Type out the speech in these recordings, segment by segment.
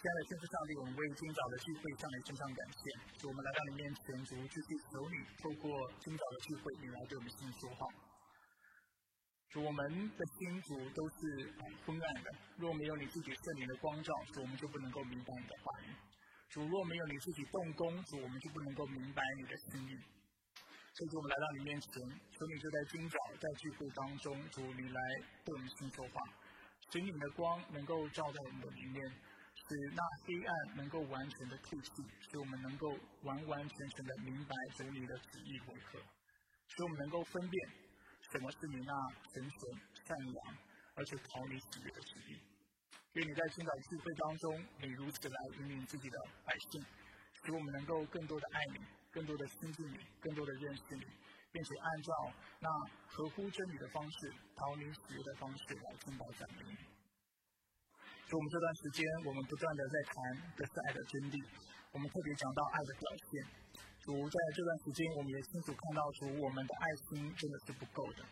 亲爱的天父上帝，我们为今早的聚会向你献上感谢。主，我们来到你面前，主继续求你透过今早的聚会，你来对我们心说话。主，我们的心主都是昏暗的，若没有你自己圣灵的光照，主我们就不能够明白你的话语。主，若没有你自己动工，主我们就不能够明白你的心意。所以，我们来到你面前，求你就在今早在聚会当中，主你来对我们心说话，使你的光能够照在我们的里面。使那黑暗能够完全的退去，使我们能够完完全全的明白主你的旨意为何，使我们能够分辨什么是你那纯纯善良而且逃离喜悦的旨意。愿你在今早聚会当中，你如此来引领自己的百姓，使我们能够更多的爱你，更多的亲近你，更多的认识你，并且按照那合乎真理的方式，逃离喜悦的方式来敬拜赞美。所以我们这段时间，我们不断的在谈的是爱的真谛。我们特别讲到爱的表现。主在这段时间，我们也清楚看到，主我们的爱心真的是不够的。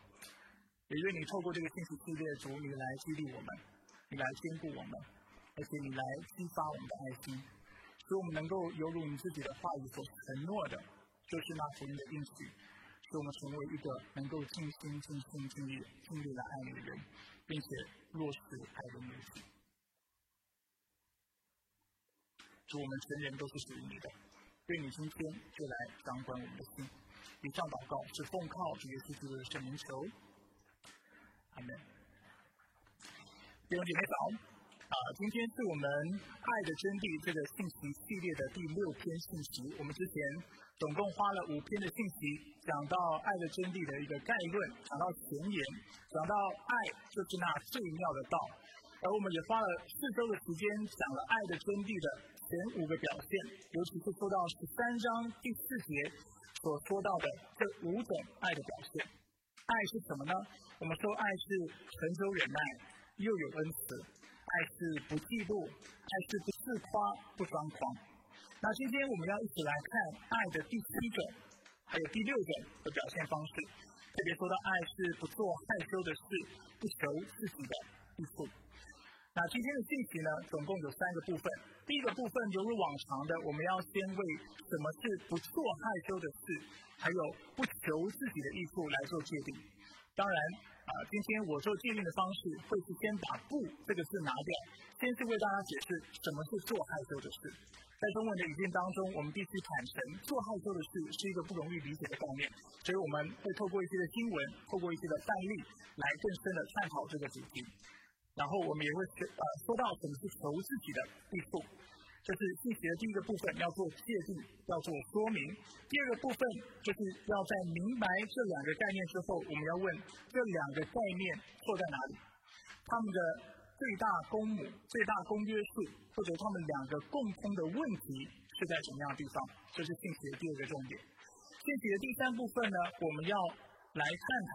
也愿你透过这个信息系列，主你来激励我们，你来兼顾我们，而且你来激发我们的爱心，使我们能够犹如你自己的话语所承诺的，就是那福音的应许，使我们成为一个能够尽心尽心尽力尽力来爱你的人，并且落实爱的女子。主，我们全人都是属于你的，愿你今天就来掌管我们的心。以上祷告是奉靠主耶稣基督的圣名求，阿门。弟兄姐妹早，啊，今天是我们爱的真谛这个信息系列的第六篇信息。我们之前总共花了五篇的信息，讲到爱的真谛的一个概论，讲到前言，讲到爱就是那最妙的道，而我们也花了四周的时间讲了爱的真谛的。前五个表现，尤其是说到十三章第四节所说到的这五种爱的表现。爱是什么呢？我们说爱是成久忍耐，又有恩慈；爱是不嫉妒；爱是不自夸、不张狂。那今天我们要一起来看爱的第七种，还有第六种的表现方式。特别说到爱是不做害羞的事，不求自己的益处。那今天的信息呢，总共有三个部分。第一个部分犹如往常的，我们要先为什么是不做害羞的事，还有不求自己的益处来做界定。当然，啊，今天我做界定的方式会是先把“不”这个字拿掉，先是为大家解释什么是做害羞的事。在中文的语境当中，我们必须坦诚，做害羞的事是一个不容易理解的概念，所以我们会透过一些的经文，透过一些的范例，来更深的探讨这个主题。然后我们也会学呃说到怎么去求自己的益处，这是信息的第一个部分，要做界定，要做说明。第二个部分就是要在明白这两个概念之后，我们要问这两个概念错在哪里，他们的最大公母、最大公约数，或者他们两个共通的问题是在什么样的地方？这是信息的第二个重点。信息的第三部分呢，我们要来探讨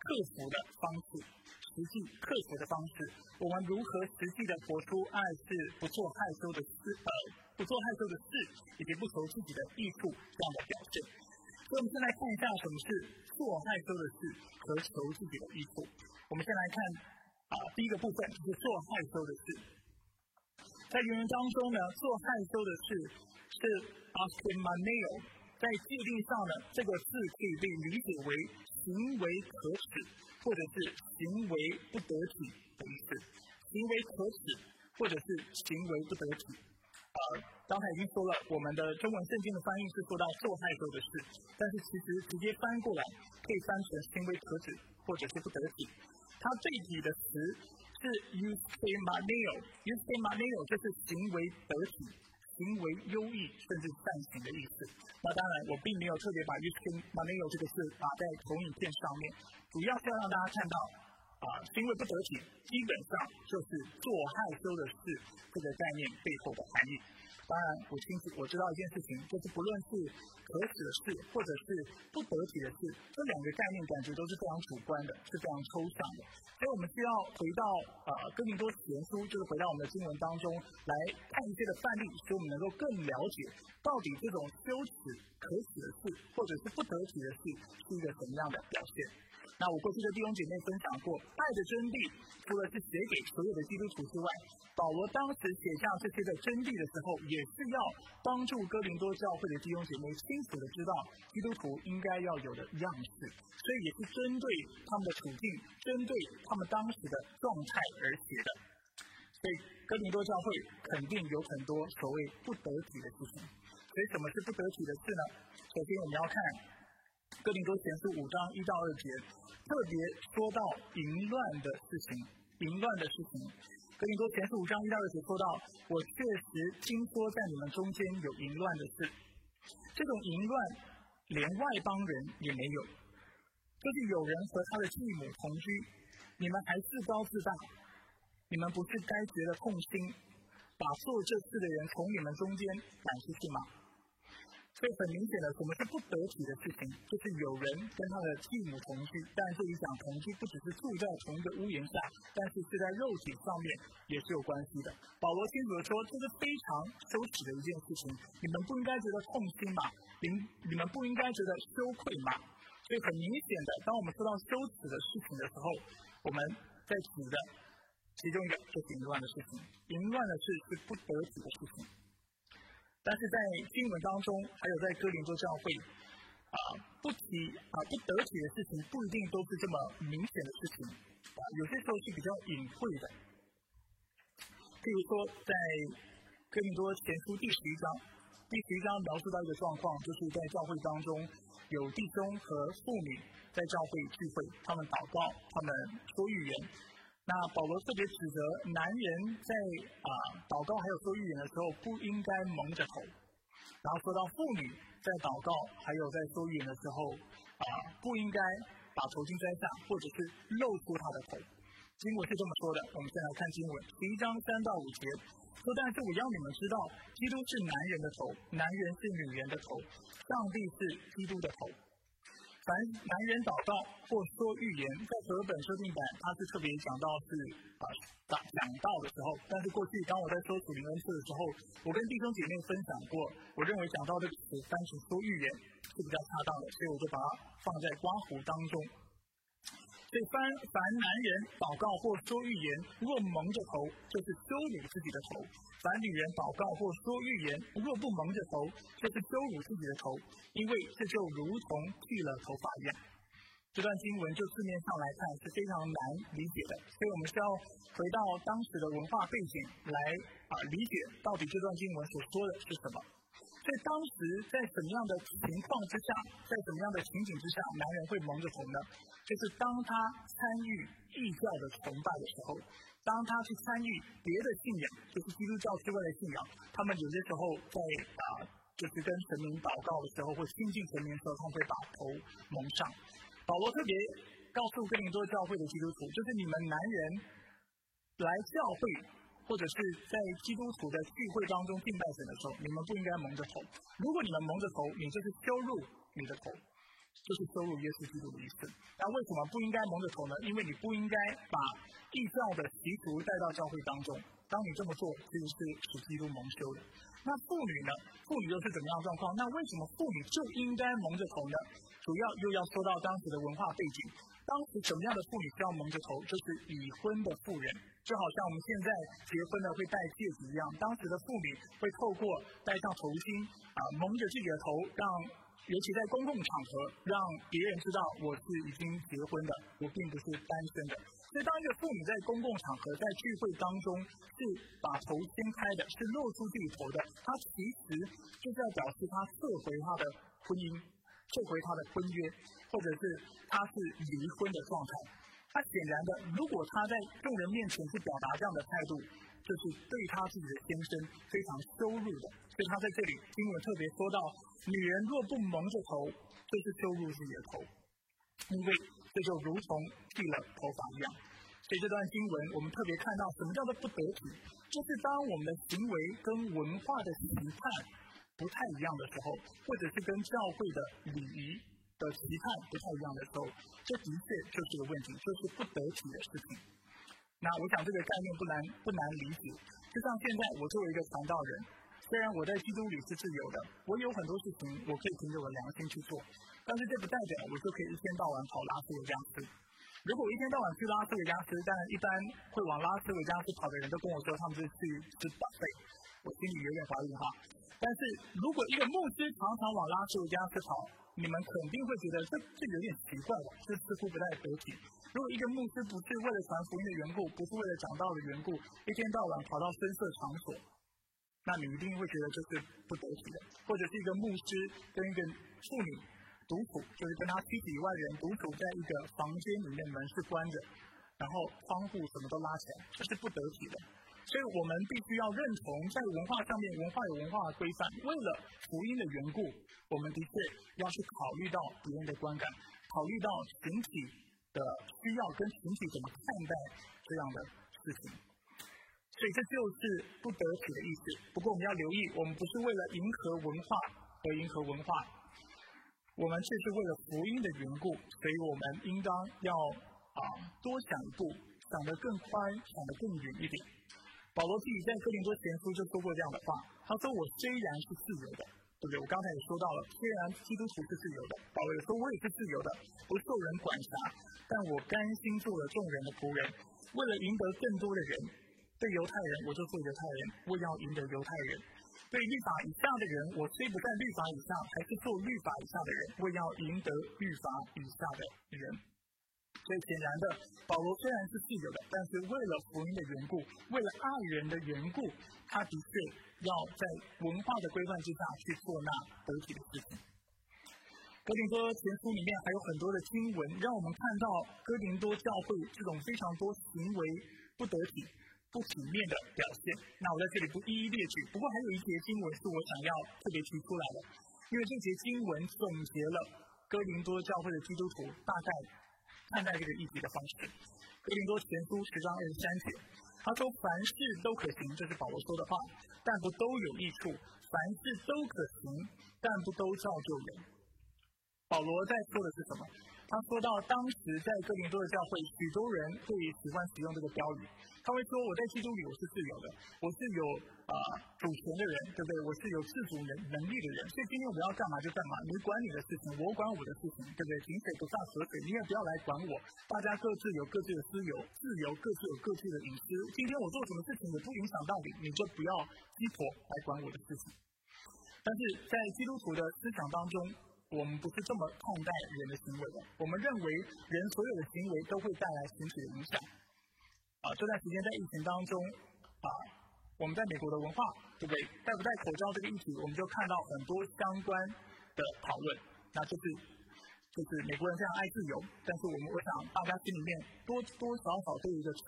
克服的方式。实际克服的方式，我们如何实际的活出爱是不做害羞的事，呃，不做害羞的事，以及不求自己的益处这样的表现。所以，我们先来看一下什么是做害羞的事和求自己的益处。我们先来看啊，第一个部分是做害羞的事。在原文当中呢，做害羞的事是 a s k i m a n e o 在界定上呢，这个字可以被理解为行为可耻。或者是行为不得体的意思，行为可耻，或者是行为不得体。呃，刚才已经说了，我们的中文圣经的翻译是说到受害者的事，但是其实直接翻过来可以翻成行为可耻或者是不得体。它最底的词是 eusemaneo，eusemaneo 就是行为得体、行为优异甚至善行的意思。那当然，我并没有特别把 eusemaneo 这个字打在投影片上面。主要是要让大家看到，啊，行为不得体，基本上就是做害羞的事这个概念背后的含义。当然，我清楚我知道一件事情，就是不论是可耻的事，或者是不得体的事，这两个概念感觉都是非常主观的，是非常抽象的。所以我们需要回到啊，哥林多前书，就是回到我们的经文当中来看一些的范例，使我们能够更了解到底这种羞耻、可耻的事，或者是不得体的事，是一个什么样的表现。那我过去的弟兄姐妹分享过，爱的真谛除了是写给所有的基督徒之外，保罗当时写下这些的真谛的时候，也是要帮助哥林多教会的弟兄姐妹清楚的知道基督徒应该要有的样式，所以也是针对他们的处境，针对他们当时的状态而写的。所以哥林多教会肯定有很多所谓不得体的事情。所以什么是不得体的事呢？首先我们要看哥林多前书五章一到二节。特别说到淫乱的事情，淫乱的事情，哥林多前书五章一到二节说到，我确实听说在你们中间有淫乱的事，这种淫乱连外邦人也没有，就是有人和他的继母同居，你们还自高自大，你们不是该觉得痛心，把做这事的人从你们中间赶出去吗？所以很明显的，什么是不得体的事情？就是有人跟他的继母同居，但这里讲同居不只是住在同一个屋檐下，但是是在肉体上面也是有关系的。保罗清楚的说，这是非常羞耻的一件事情，你们不应该觉得痛心吗？你你们不应该觉得羞愧吗？所以很明显的，当我们说到羞耻的事情的时候，我们在指的其中一个就是淫乱的事情。淫乱的事是不得体的事情。但是在经文当中，还有在哥林多教会，啊，不提啊不得体的事情，不一定都是这么明显的事情，啊，有些时候是比较隐晦的。譬如说，在哥林多前书第十一章，第十一章描述到一个状况，就是在教会当中有弟兄和妇女在教会聚会，他们祷告，他们说预言。那保罗特别指责男人在啊祷告还有说预言的时候不应该蒙着头，然后说到妇女在祷告还有在说预言的时候啊不应该把头巾摘下或者是露出她的头。经文是这么说的，我们先来看经文，第一章三到五节说，但是我要你们知道，基督是男人的头，男人是女人的头，上帝是基督的头。凡男人祷告或说预言，在和本设定版，他是特别讲到是啊讲讲到的时候。但是过去当我在说主灵恩赐的时候，我跟弟兄姐妹分享过，我认为讲到这个词单纯说预言是比较恰当的，所以我就把它放在刮胡当中。所以，凡凡男人祷告或说预言，若蒙着头，就是羞辱自己的头；凡女人祷告或说预言，若不蒙着头，就是羞辱自己的头，因为这就如同剃了头发一样。这段经文就字面上来看是非常难理解的，所以我们需要回到当时的文化背景来啊理解到底这段经文所说的是什么。所以当时在什么样的情况之下，在什么样的情景之下，男人会蒙着头呢？就是当他参与异教的崇拜的时候，当他去参与别的信仰，就是基督教之外的信仰，他们有些时候在啊，就是跟神明祷告的时候，或亲近神明的时候，他们会把头蒙上。保罗特别告诉更多教会的基督徒，就是你们男人来教会，或者是在基督徒的聚会当中敬拜神的时候，你们不应该蒙着头。如果你们蒙着头，你就是羞辱你的头。就是羞辱耶稣基督的意思。那为什么不应该蒙着头呢？因为你不应该把异教的习俗带到教会当中。当你这么做，其实是使基督蒙羞的。那妇女呢？妇女又是怎么样状况？那为什么妇女就应该蒙着头呢？主要又要说到当时的文化背景。当时什么样的妇女需要蒙着头？就是已婚的妇人，就好像我们现在结婚了会戴戒指一样。当时的妇女会透过戴上头巾啊，蒙着自己的头，让尤其在公共场合，让别人知道我是已经结婚的，我并不是单身的。所以，当一个妇女在公共场合、在聚会当中是把头掀开的，是露出自己头的，她其实就是要表示她撤回她的婚姻，撤回他的婚约，或者是他是离婚的状态。那显然的，如果他在众人面前去表达这样的态度，就是对他自己的先生非常羞辱的。所以，他在这里经文特别说到。女人若不蒙着头，就是羞辱自己的头，因为这就如同剃了头发一样。所以这段经文，我们特别看到什么叫做不得体，就是当我们的行为跟文化的形态不太一样的时候，或者是跟教会的礼仪的习惯不太一样的时候，这的确就是个问题，就是不得体的事情。那我想这个概念不难不难理解，就像现在我作为一个传道人。虽然我在基督里是自由的，我有很多事情我可以凭着我良心去做，但是这不代表我就可以一天到晚跑拉斯维加斯。如果我一天到晚去拉斯维加斯，但一般会往拉斯维加斯跑的人都跟我说他们是去吃饱费，我心里有点怀疑哈。但是如果一个牧师常常往拉斯维加斯跑，你们肯定会觉得这这有点奇怪吧？这似乎不太得体。如果一个牧师不是为了传福音的缘故，不是为了讲道的缘故，一天到晚跑到深色场所。那你一定会觉得这是不得体的，或者是一个牧师跟一个妇女独处，就是跟他妻子以外的人独处在一个房间里面，门是关着，然后窗户什么都拉起来，这是不得体的。所以我们必须要认同，在文化上面，文化有文化的规范。为了福音的缘故，我们的确要去考虑到别人的观感，考虑到群体的需要跟群体怎么看待这样的事情。所以这就是不得体的意思。不过我们要留意，我们不是为了迎合文化而迎合文化，我们却是为了福音的缘故。所以我们应当要啊多想一步，想得更宽，想得更远一点。保罗自己在哥林多前书就说过这样的话，他说：“我虽然是自由的，对不对？我刚才也说到了，虽然基督徒是自由的，保罗也说我也是自由的，不受人管辖，但我甘心做了众人的仆人，为了赢得更多的人。”对犹太人，我就做犹太人，我要赢得犹太人；对律法以下的人，我虽不在律法以下，还是做律法以下的人，我要赢得律法以下的人。所以显然的，保罗虽然是自由的，但是为了福音的缘故，为了爱人的缘故，他的确要在文化的规范之下去做那得体的事情。哥林多前书里面还有很多的经文，让我们看到哥林多教会这种非常多行为不得体。不体面的表现，那我在这里不一一列举。不过还有一节经文是我想要特别提出来的，因为这节经文总结了哥林多教会的基督徒大概看待这个议题的方式。哥林多前书十章二十三节，他说：“凡事都可行，这是保罗说的话，但不都有益处；凡事都可行，但不都造就人。”保罗在说的是什么？他说到当时在哥林多的教会，许多人会喜欢使用这个标语。他会说：“我在基督里我是自由的，我是有啊主权的人，对不对？我是有自主能能力的人。所以今天我要干嘛就干嘛，你管你的事情，我管我的事情，对不对？井水不犯河水，你也不要来管我。大家各自有各自的自由，自由各自有各自的隐私。今天我做什么事情也不影响到你，你就不要鸡婆来管我的事情。但是在基督徒的思想当中，我们不是这么看待人的行为的。我们认为人所有的行为都会带来群体的影响。”啊，这段时间在疫情当中，啊，我们在美国的文化，对不对？戴不戴口罩这个议题，我们就看到很多相关的讨论。那就是，就是美国人非常爱自由，但是我们我想大家心里面多多少少都有一个秤，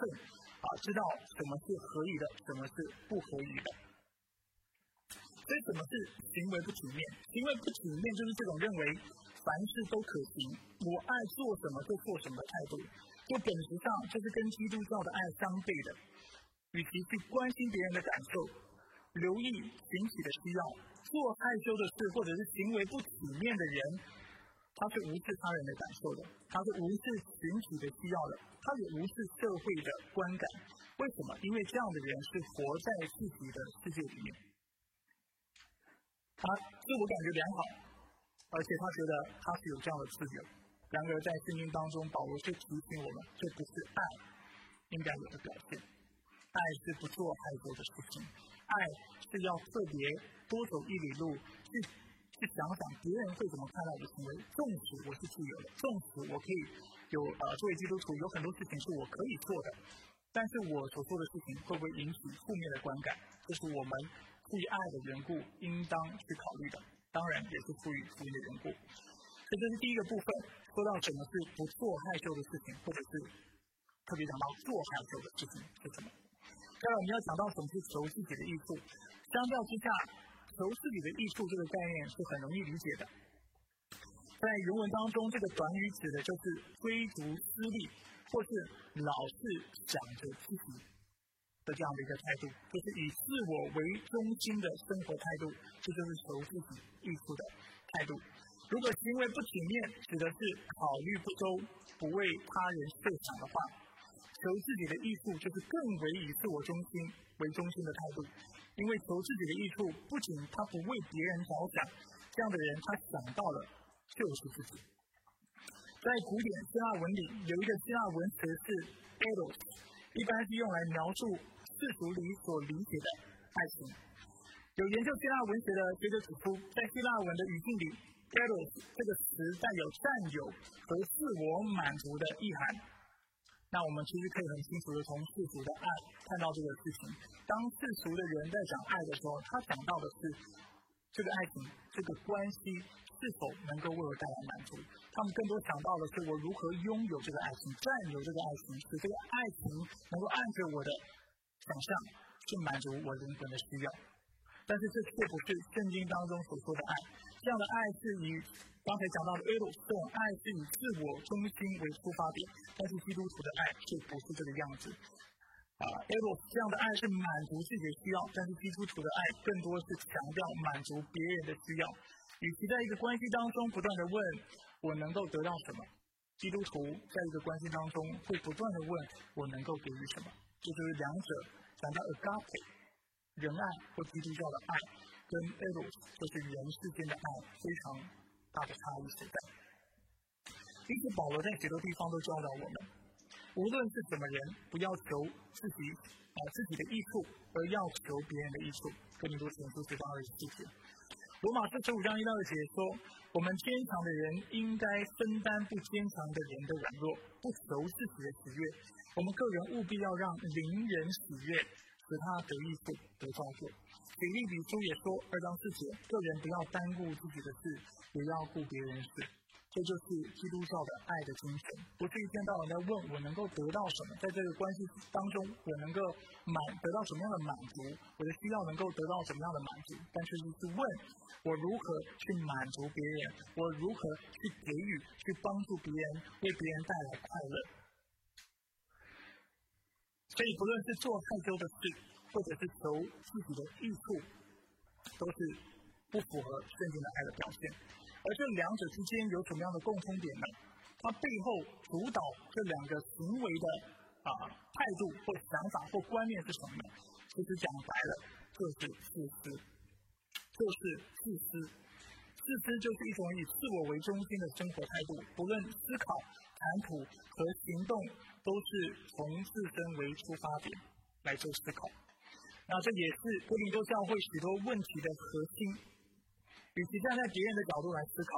啊，知道什么是合理的，什么是不合理的。所以什么是行为不体面？行为不体面就是这种认为凡事都可行，我爱做什么就做什么的态度。就本质上就是跟基督教的爱相悖的。与其去关心别人的感受，留意群体的需要，做害羞的事或者是行为不体面的人，他是无视他人的感受的，他是无视群体的需要的，他也无视社会的观感。为什么？因为这样的人是活在自己的世界里面，他自我感觉良好，而且他觉得他是有这样的自由。然而，在圣经当中，保罗却提醒我们，这不是爱应该有的表现。爱是不做害羞的事情，爱是要特别多走一里路，去去想想别人会怎么看待我的行为。纵使我是自由的，纵使我可以有呃作为基督徒有很多事情是我可以做的，但是我所做的事情会不会引起负面的观感？这是我们出于爱的缘故，应当去考虑的。当然，也是出于福音的缘故。这就是第一个部分。说到什么是不做害羞的事情，或者是特别讲到做害羞的事情是什么？当然，我们要讲到什么是求自己的益处。相较之下，求自己的益处这个概念是很容易理解的。在原文当中，这个短语指的就是追逐私利，或是老是想着自己的这样的一个态度，就是以自我为中心的生活态度，这就是求自己益处的态度。如果行为不体面，指的是考虑不周、不为他人设想的话，求自己的益处就是更为以自我中心为中心的态度，因为求自己的益处不仅他不为别人着想，这样的人他想到了就是自己。在古典希腊文里有一个希腊文词是 eros，一般是用来描述世俗里所理解的爱情。有研究希腊文学的学者指出，在希腊文的语境里，eros 这个词带有占有和自我满足的意涵。那我们其实可以很清楚的从世俗的爱看到这个事情。当世俗的人在讲爱的时候，他讲到的是这个爱情、这个关系是否能够为我带来满足。他们更多想到的是我如何拥有这个爱情、占有这个爱情，使这个爱情能够按着我的想象去满足我灵魂的需要。但是这却不是圣经当中所说的爱。这样的爱是以刚才讲到的 e r o 这种爱是以自我中心为出发点，但是基督徒的爱却不是这个样子。啊 e r o 这样的爱是满足自己的需要，但是基督徒的爱更多是强调满足别人的需要。与其在一个关系当中不断的问我能够得到什么，基督徒在一个关系当中会不断的问我能够给予什么。这就是两者讲到 agape 仁爱或基督教的爱，跟 eros 就是人世间的爱非常。大的差异所在。因此，保罗在许多地方都教导我们：无论是什么人，不要求自己啊自己的益处，而要求别人的益处。哥林多前书十章二十四节。罗马书十五章一到二节说：我们坚强的人应该分担不坚强的人的软弱，不求自己的喜悦。我们个人务必要让邻人喜悦，使他得益处，得造就。腓利比书也说二章四节：个人不要单顾自己的事。也要顾别人事，这就是基督教的爱的精神。不是一天到晚在问我能够得到什么，在这个关系当中我能够满得到什么样的满足，我的需要能够得到什么样的满足，但是是问我如何去满足别人，我如何去给予，去帮助别人，为别人带来快乐。所以，不论是做太多的事，或者是求自己的益处，都是。不符合圣经的爱的表现，而这两者之间有什么样的共通点呢？它背后主导这两个行为的啊态度或想法或观念是什么呢？其实讲白了，就是自私，就是自私。自私就是一种以自我为中心的生活态度，不论思考、谈吐和行动，都是从自身为出发点来做思考。那这也是哥林多教会许多问题的核心。与其站在别人的角度来思考，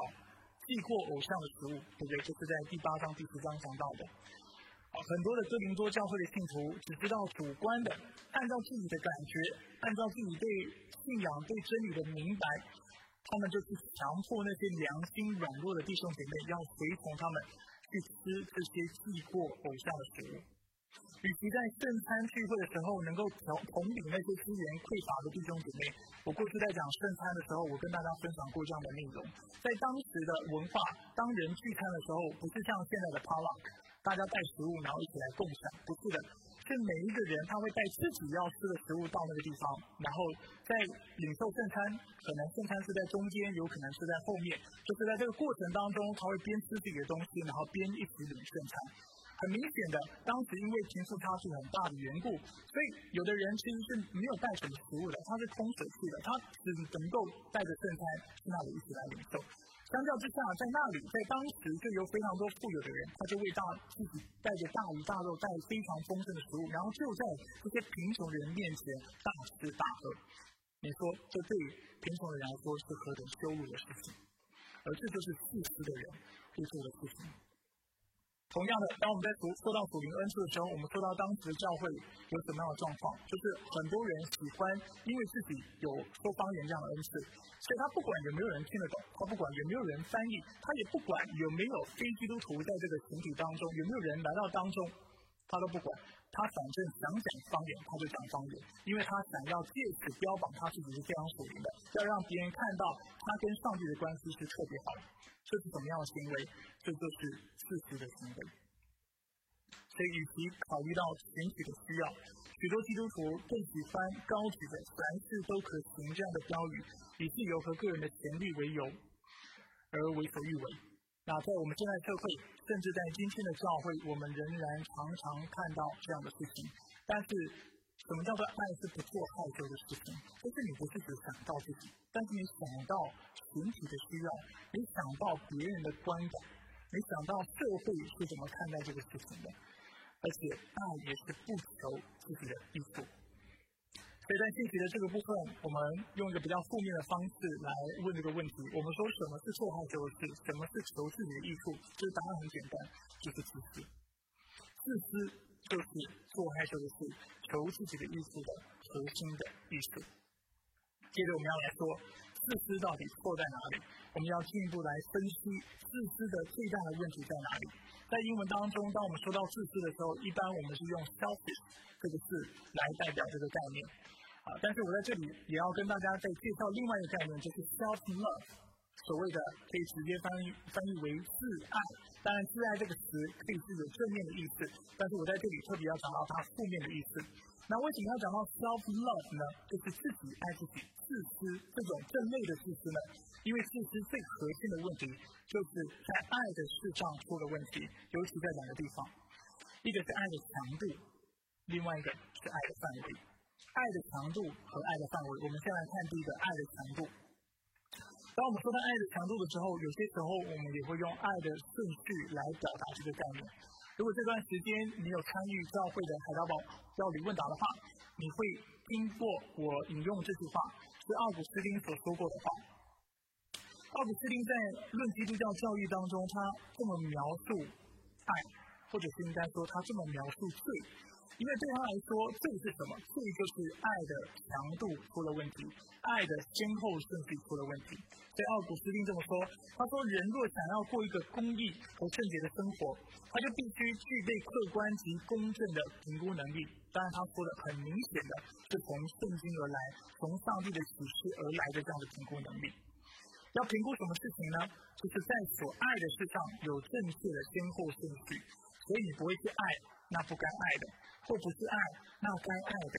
祭过偶像的食物，对不对？就是在第八章、第十章讲到的。啊，很多的哥林多教会的信徒只知道主观的，按照自己的感觉，按照自己对信仰、对真理的明白，他们就是强迫那些良心软弱的弟兄姐妹要随从他们去吃这些祭过偶像的食物。与其在圣餐聚会的时候能够同同领那些资源匮乏的弟兄姐妹，我过去在讲圣餐的时候，我跟大家分享过这样的内容。在当时的文化，当人聚餐的时候，不是像现在的 palak，大家带食物然后一起来共享，不是的，是每一个人他会带自己要吃的食物到那个地方，然后在领受圣餐，可能圣餐是在中间，有可能是在后面，就是在这个过程当中，他会边吃自己的东西，然后边一起领圣餐。很明显的，当时因为贫富差距很大的缘故，所以有的人其实是没有带什么食物的，他是空手去的，他只能够带着圣餐去那里一起来领受。相较之下，在那里，在当时就有非常多富有的人，他就为大自己带着大鱼大肉，带非常丰盛的食物，然后就在这些贫穷人面前大吃大喝。你说，这对于贫穷的人来说是何等羞辱的事情？而这就是自私的人会做的事情。同样的，当我们在读说到属灵恩赐的时候，我们说到当时教会有什么样的状况，就是很多人喜欢因为自己有说方言这样的恩赐，所以他不管有没有人听得懂，他不管有没有人翻译，他也不管有没有非基督徒在这个群体当中，有没有人来到当中，他都不管，他反正想讲方言他就讲方言，因为他想要借此标榜他自己是非常属灵的，要让别人看到他跟上帝的关系是特别好的。这是什么样的行为？这就是自私的行为。所以，与其考虑到选举的需要，许多基督徒更喜欢高举的“凡事都可行”这样的标语，以自由和个人的权利为由，而为所欲为。那在我们现在社会，甚至在今天的教会，我们仍然常常看到这样的事情。但是，什么叫做爱是不做害羞的事情？就是你不是只想到自己，但是你想到群体的需要，你想到别人的观感，你想到社会是怎么看待这个事情的，而且爱也是不求自己的益处。所以在信息的这个部分，我们用一个比较负面的方式来问这个问题：我们说什么是做害羞的事？什么是求自己的益处？这个答案很简单，就是自私。自私。就是做害羞的事，求自己的意思的核心的意思。接着我们要来说，自私到底错在哪里？我们要进一步来分析自私的最大的问题在哪里。在英文当中，当我们说到自私的时候，一般我们是用 selfish 这个字来代表这个概念。啊，但是我在这里也要跟大家再介绍另外一个概念，就是 self love。所谓的可以直接翻译翻译为自爱，当然自爱这个词可以是有正面的意思，但是我在这里特别要讲到它负面的意思。那为什么要讲到 self love 呢？就是自己爱自己，自私这种正面的自私呢？因为自私最核心的问题就是在爱的事上出了问题，尤其在两个地方，一个是爱的强度，另外一个是爱的范围。爱的强度和爱的范围，我们先来看第一个爱的强度。当我们说到爱的强度的时候，有些时候我们也会用爱的顺序来表达这个概念。如果这段时间你有参与教会的海达堡教理问答的话，你会听过我引用这句话，是奥古斯丁所说过的话。奥古斯丁在《论基督教教义》当中，他这么描述爱，或者是应该说他这么描述罪。因为对他来说，罪是什么？罪就是爱的强度出了问题，爱的先后顺序出了问题。所以奥古斯丁这么说：“他说，人若想要过一个公义和圣洁的生活，他就必须具备客观及公正的评估能力。当然，他说的很明显的是从圣经而来，从上帝的启示而来的这样的评估能力。要评估什么事情呢？就是在所爱的事上有正确的先后顺序。所以你不会去爱那不该爱的。”或不是爱，那该爱的；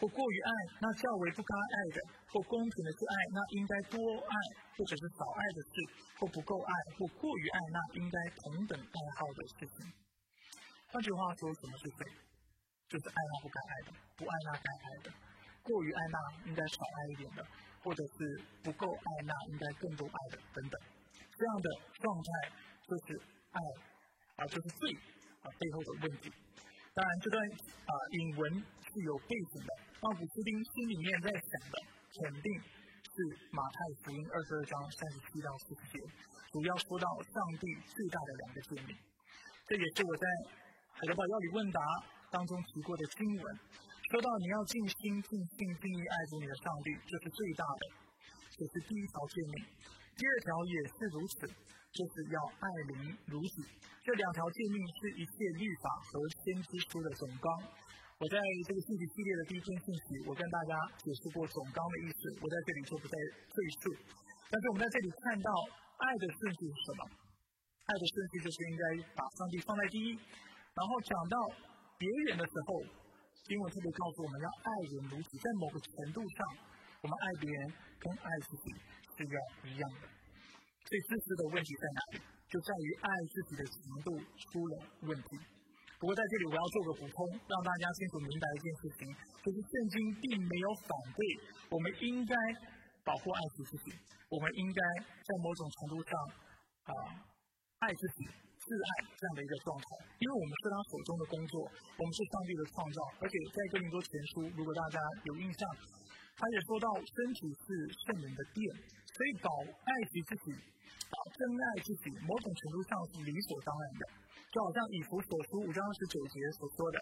或过于爱，那较为不该爱的；或公平的去爱，那应该多爱或者是少爱的事；或不够爱，或过于爱，那应该同等爱好的事情。换句话说，什么是罪？就是爱那不该爱的，不爱那该爱的；过于爱那应该少爱一点的，或者是不够爱那应该更多爱的等等。这样的状态就是爱，啊就是罪啊背后的问题。当然，这段啊引文是有背景的。奥古斯丁心里面在想的，肯定是马太福音二十二章三十七到四十节，主要说到上帝最大的两个诫命。这也是我在海德堡要理问答当中提过的经文，说到你要尽心、尽性、尽意爱主你的上帝，这是最大的，这是第一条诫命。第二条也是如此，就是要爱邻如己。这两条诫命是一切律法和先知书的总纲。我在这个信息系列的第一篇信息，我跟大家解释过总纲的意思，我在这里就不再赘述。但是我们在这里看到爱的顺序是什么？爱的顺序就是应该把上帝放在第一，然后讲到别人的时候，经文特别告诉我们要爱人如己，在某个程度上，我们爱别人跟爱自己是要一样的。最自私的问题在哪里？就在于爱自己的程度出了问题。不过在这里我要做个补充，让大家清楚明白一件事情，就是圣经并没有反对我们应该保护爱自己，我们应该在某种程度上啊爱自己、自爱这样的一个状态，因为我们是他手中的工作，我们是上帝的创造，而且在哥林多前书，如果大家有印象，他也说到身体是圣人的殿，所以保爱惜自己。真爱自己，某种程度上是理所当然的，就好像以弗所书五章十九节所说的：“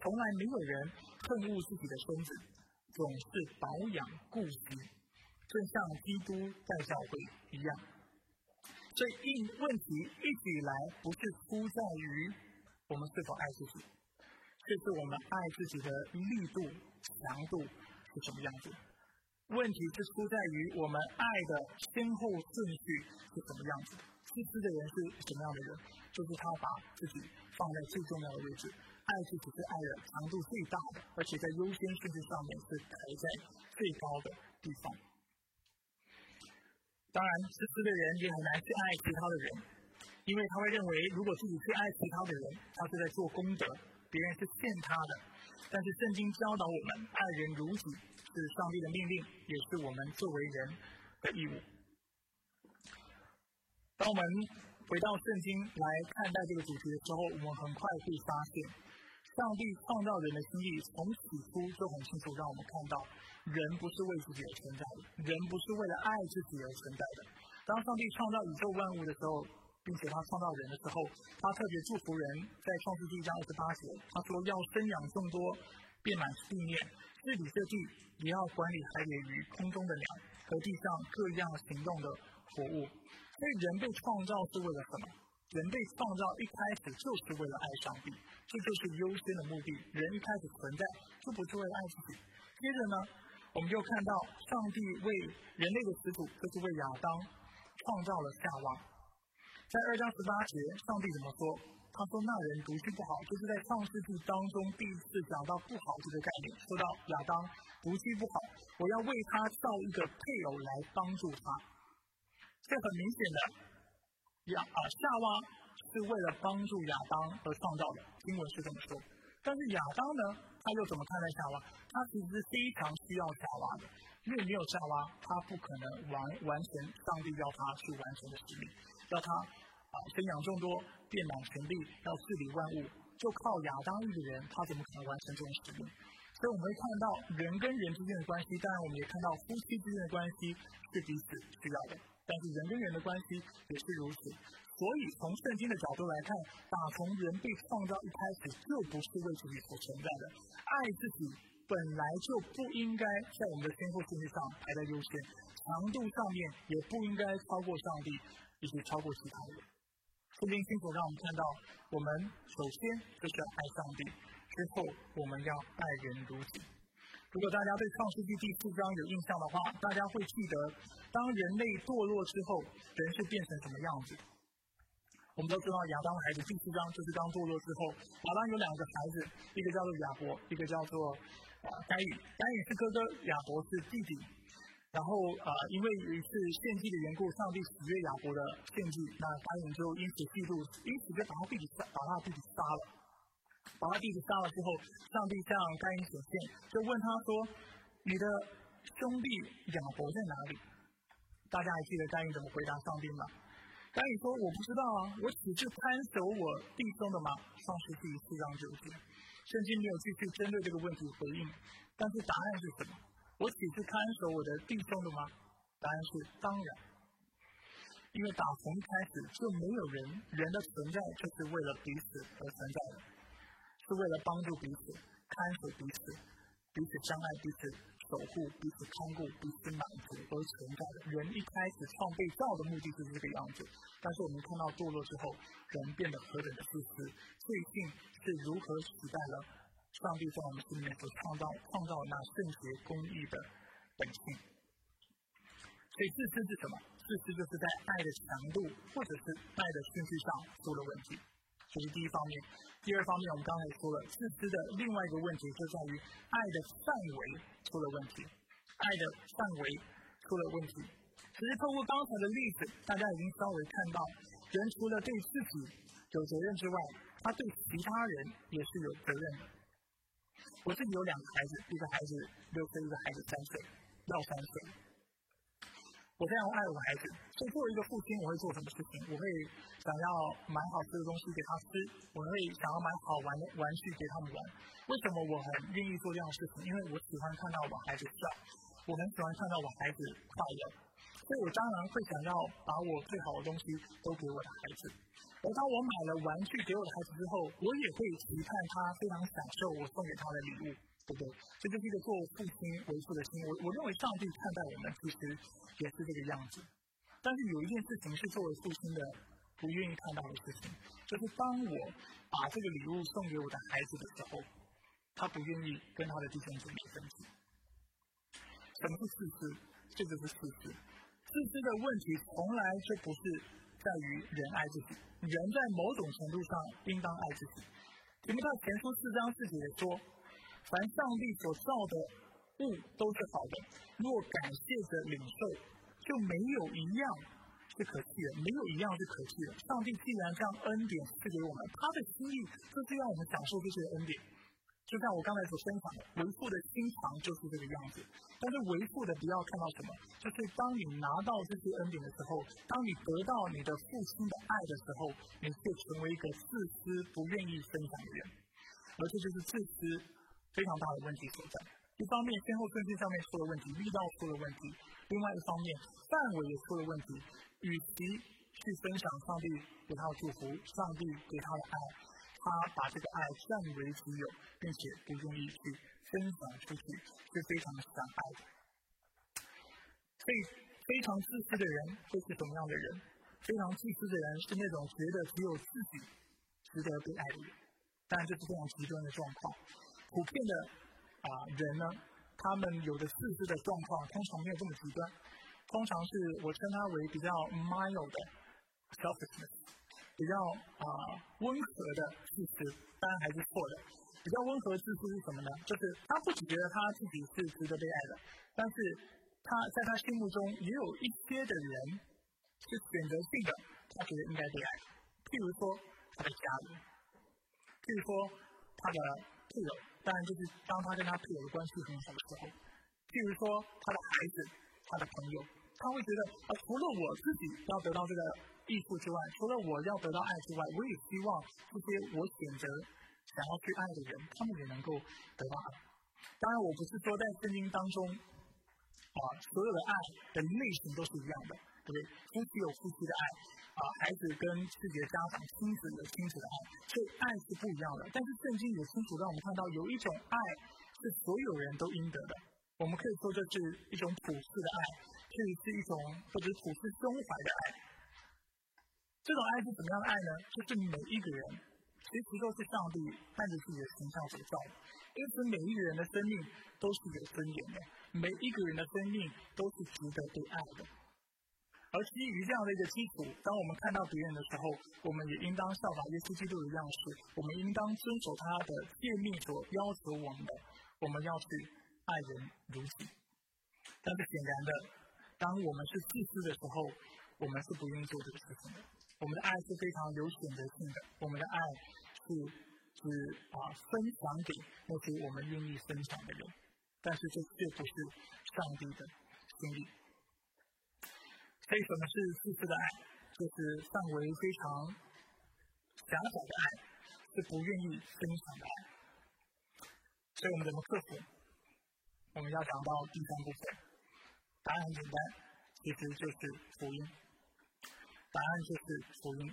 从来没有人恨恶自己的身子，总是保养顾惜，正像基督在教会一样。”所以，应问题一直以来不是出在于我们是否爱自己，这是我们爱自己的力度、强度是什么样子。问题是出在于我们爱的先后顺序是什么样子。自私的人是什么样的人？就是他把自己放在最重要的位置，爱自己是爱的强度最大的，而且在优先顺序上面是排在最高的地方。当然，自私的人也很难去爱其他的人。因为他会认为，如果自己去爱其他的人，他是在做功德，别人是欠他的。但是圣经教导我们，爱人如己是上帝的命令，也是我们作为人的义务。当我们回到圣经来看待这个主题的时候，我们很快会发现，上帝创造人的心意从起初就很清楚，让我们看到，人不是为自己而存在的，人不是为了爱自己而存在的。当上帝创造宇宙万物的时候，并且他创造人的时候，他特别祝福人，在创世纪一章二十八节，他说要生养众多，遍满地面，治理这地，也要管理海里鱼、空中的鸟和地上各样行动的活物。所以人被创造是为了什么？人被创造一开始就是为了爱上帝，这就是优先的目的。人一开始存在就不是为了爱自己。接着呢，我们就看到上帝为人类的始祖，就是为亚当创造了夏娃。在二章十八节，上帝怎么说？他说：“那人独居不好，就是在创世纪当中第一次讲到不好这个概念。说到亚当独居不好，我要为他造一个配偶来帮助他。”这很明显的，亚啊夏娃是为了帮助亚当而创造的，经文是这么说。但是亚当呢，他又怎么看待夏娃？他其实非常需要夏娃的，因为没有夏娃，他不可能完完成上帝要他去完成的使命，要他啊生养众多，遍满全地，要治理万物，就靠亚当一个人，他怎么可能完成这种使命？所以我们会看到人跟人之间的关系，当然我们也看到夫妻之间的关系是彼此需要的。但是人跟人的关系也是如此，所以从圣经的角度来看，打从人被创造一开始就不是为自己所存在的，爱自己本来就不应该在我们的先后顺序上排在优先，强度上面也不应该超过上帝，以及超过其他人。圣经清楚让我们看到，我们首先就是要爱上帝，之后我们要爱人如己。如果大家对创世纪第四章有印象的话，大家会记得，当人类堕落之后，人是变成什么样子？我们都知道亚当的孩子，第四章就是刚堕落之后，亚当有两个孩子，一个叫做亚伯，一个叫做啊该隐。该隐是哥哥，亚伯是弟弟。然后啊，因为一次献祭的缘故，上帝喜悦亚伯的献祭，那该隐就因此嫉妒，因此就把他弟弟杀，把他弟弟杀了。把他弟弟杀了之后，上帝向该隐显现，就问他说：“你的兄弟亚伯在哪里？”大家还记得该隐怎么回答上帝吗？该隐说：“我不知道啊，我只是看守我弟兄的嘛。”创世纪四章九节，圣经没有继续针对这个问题回应，但是答案是什么？我只是看守我的弟兄的吗？答案是当然，因为打从开始就没有人，人的存在就是为了彼此而存在的。是为了帮助彼此、看守彼此、彼此相爱、彼此守护、彼此看顾、彼此满足而存在的。人一开始创被造的目的就是这个样子，但是我们看到堕落之后，人变得何等的自私，罪性是如何取代了上帝在我们心里面所创造、创造那圣洁公义的本性。所以自私是什么？自私就是在爱的强度或者是爱的顺序上出了问题。这是第一方面，第二方面我们刚才说了，自私的另外一个问题就在于爱的范围出了问题，爱的范围出了问题。其实透过刚才的例子，大家已经稍微看到，人除了对自己有责任之外，他对其他人也是有责任的。我自己有两个孩子，一个孩子六岁，一个孩子三岁，要三岁。我非常爱我的孩子，所以作为一个父亲，我会做什么事情？我会想要买好吃的东西给他吃，我会想要买好玩的玩具给他们玩。为什么我很愿意做这样的事情？因为我喜欢看到我孩子笑，我很喜欢看到我孩子快乐，所以我当然会想要把我最好的东西都给我的孩子。而当我买了玩具给我的孩子之后，我也会期盼他非常享受我送给他的礼物。对不对？这就是一个做父亲为父的心。我我认为上帝看待我们其实也是这个样子。但是有一件事情是作为父亲的不愿意看到的事情，就是当我把这个礼物送给我的孩子的时候，他不愿意跟他的弟兄姊妹分享。什么是自私？这就是自私。自私的问题从来就不是在于人爱自己，人在某种程度上应当爱自己。提摩太前书四章四节说。凡上帝所造的物都是好的，若感谢着领受，就没有一样是可弃的，没有一样是可弃的。上帝既然将恩典赐给我们，他的心意就是要我们享受这些恩典。就像我刚才所分享的，为父的心肠就是这个样子。但是为父的不要看到什么，就是当你拿到这些恩典的时候，当你得到你的父亲的爱的时候，你就成为一个自私、不愿意分享的人，而这就是自私非常大的问题所在。一方面先后顺序上面出了问题，力道出了问题；另外一方面范围也出了问题。与其去分享上帝给他的祝福，上帝给他的爱。他把这个爱占为己有，并且不愿意去分享出去，是非常相爱的。所以，非常自私的人会是什么样的人？非常自私的人是那种觉得只有自己值得被爱的人。当然，这是非常极端的状况。普遍的啊人呢，他们有的自私的状况通常没有这么极端，通常是我称它为比较 mild 的 selfishness。比较啊温和的自私，当然还是错的。比较温和的自私是什么呢？就是他不只觉得他自己是值得被爱的，但是他在他心目中也有一些的人是选择性的，他觉得应该被爱。譬如说他的家人，譬如说他的配偶，当然就是当他跟他配偶的关系很好的时候。譬如说他的孩子，他的朋友，他会觉得啊，除了我自己要得到这个。益处之外，除了我要得到爱之外，我也希望这些我选择想要去爱的人，他们也能够得到爱。当然，我不是说在圣经当中啊，所有的爱的类型都是一样的，对？夫妻有夫妻的爱，啊，孩子跟自己的家长、亲子有亲子的爱，所以爱是不一样的。但是圣经也清楚让我们看到，有一种爱是所有人都应得的。我们可以说这是一种普世的爱，这是一种或者普世胸怀的爱。这种爱是怎么样的爱呢？就是每一个人其实都是上帝按着自己的形象所造的，因此每一个人的生命都是有尊严的，每一个人的生命都是值得被爱的。而基于这样的一个基础，当我们看到别人的时候，我们也应当效法耶稣基督的样式，我们应当遵守他的诫命所要求我们的，我们要去爱人如己。但是显然的，当我们是自私的时候，我们是不愿意做这个事情的。我们的爱是非常有选择性的，我们的爱是是啊分享给那些我们愿意分享的人，但是这却不是上帝的心意。所以什么是自私的爱？就是范围非常狭小的爱，是不愿意分享的爱。所以我们怎么克服？我们要讲到第三部分，答案很简单，其实就是福音。答案就是福音。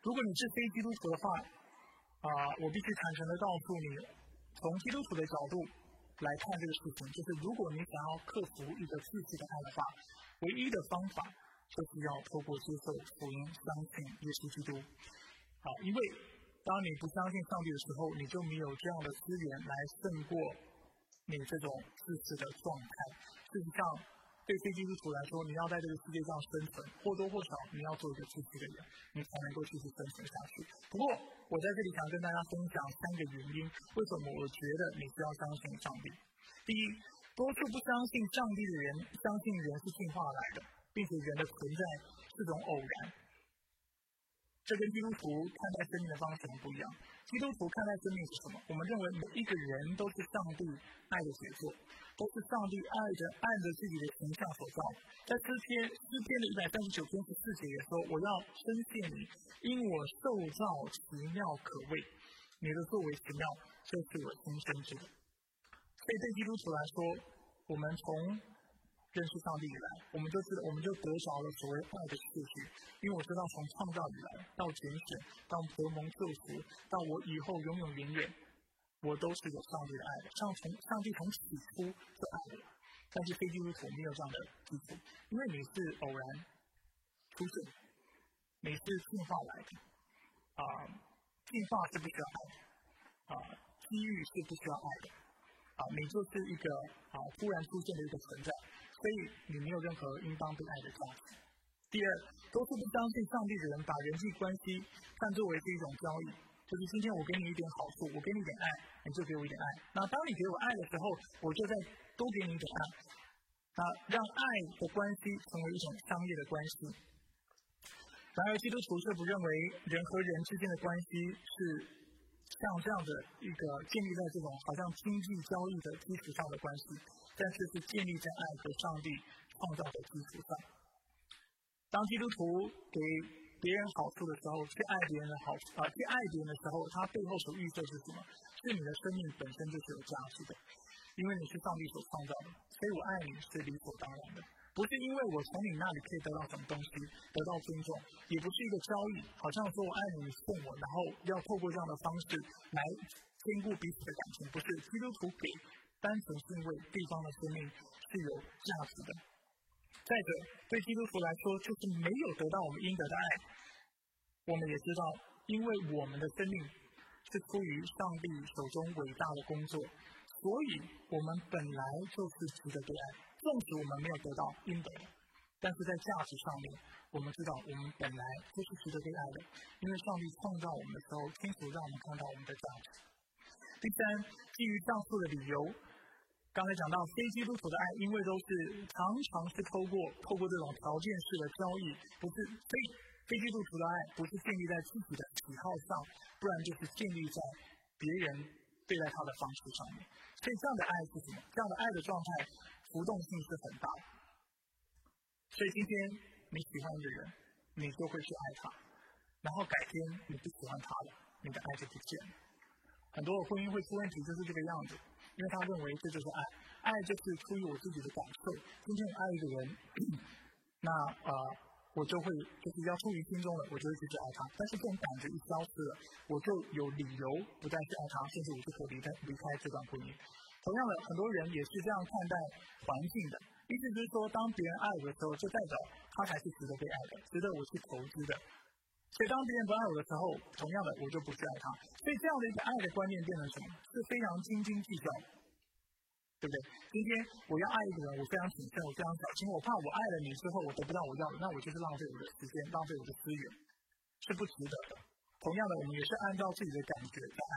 如果你是非基督徒的话，啊，我必须坦诚的告诉你，从基督徒的角度来看这个事情，就是如果你想要克服一个自私的爱的话，唯一的方法就是要透过接受福音，相信耶稣基督。好，因为当你不相信上帝的时候，你就没有这样的资源来胜过你这种自私的状态。事实上。对非基督徒来说，你要在这个世界上生存，或多或少你要做一个自私的人，你才能够继续生存下去。不过，我在这里想跟大家分享三个原因，为什么我觉得你需要相信上帝。第一，多数不相信上帝的人，相信人是进化来的，并且人的存在是种偶然。这跟基督徒看待生命的方式很不一样。基督徒看待生命是什么？我们认为每一个人都是上帝爱的杰作。都是上帝爱着按着自己的形象所造。在诗篇诗篇的一百三十九篇十四节也说：“我要深谢你，因我受造奇妙可畏，你的作为奇妙，就是我心生之的。”所以对基督徒来说，我们从认识上帝以来，我们就知道，我们就得着了所谓爱的秩序。因为我知道，从创造以来到拣选，到得蒙救赎，到我以后永永远远。我都是有上帝的爱的，上从上帝从起初就爱我，但是非基督徒没有这样的基础，因为你是偶然出现，你是进化来的，啊，进化是不需要爱的，啊，机遇是不需要爱的，啊，你就是一个啊突然出现的一个存在，所以你没有任何应当被爱的价值。第二，都是不相信上帝的人把人际关系看作为是一种交易。就是今天我给你一点好处，我给你一点爱，你就给我一点爱。那当你给我爱的时候，我就再多给你一点爱。那让爱的关系成为一种商业的关系，然而，基督徒却不认为人和人之间的关系是像这样的一个建立在这种好像经济交易的基础上的关系，但是是建立在爱和上帝创造的基础上。当基督徒给别人好处的时候，去爱别人的好啊，去爱别人的时候，他背后所预设是什么？是你的生命本身就是有价值的，因为你是上帝所创造的，所以我爱你是理所当然的，不是因为我从你那里可以得到什么东西，得到尊重，也不是一个交易，好像说我爱你，你送我，然后要透过这样的方式来兼顾彼此的感情，不是基督徒给，单纯是因为对方的生命是有价值的。再者，对基督徒来说，就是没有得到我们应得的爱。我们也知道，因为我们的生命是出于上帝手中伟大的工作，所以我们本来就是值得被爱。纵使我们没有得到应得的，但是在价值上面，我们知道我们本来就是值得被爱的。因为上帝创造我们的时候，清楚让我们看到我们的价值。第三，基于上述的理由。刚才讲到非基督徒的爱，因为都是常常是透过透过这种条件式的交易，不是非非基督徒的爱，不是建立在自己的喜好上，不然就是建立在别人对待他的方式上面。所以这样的爱是什么？这样的爱的状态浮动性是很大的。所以今天你喜欢一个人，你就会去爱他，然后改天你不喜欢他了，你的爱就不见了。很多的婚姻会出问题，就是这个样子。因为他认为这就是爱，爱就是出于我自己的感受。今天我爱一个人，那呃，我就会就是要出于心中的，我就会去爱他。但是这种感觉一消失了，我就有理由不再去爱他，甚至我就可以离开离开这段婚姻。同样的，很多人也是这样看待环境的，意思就是说，当别人爱我的时候，就代表他才是值得被爱的，值得我去投资的。所以当别人不爱我的时候，同样的我就不去爱他。所以这样的一个爱的观念变成什么？是非常斤斤计较的，对不对？今天我要爱一个人，我非常谨慎，我非常小心，我怕我爱了你之后我得不到我要的，那我就是浪费我的时间，浪费我的资源，是不值得的。同样的，我们也是按照自己的感觉在爱，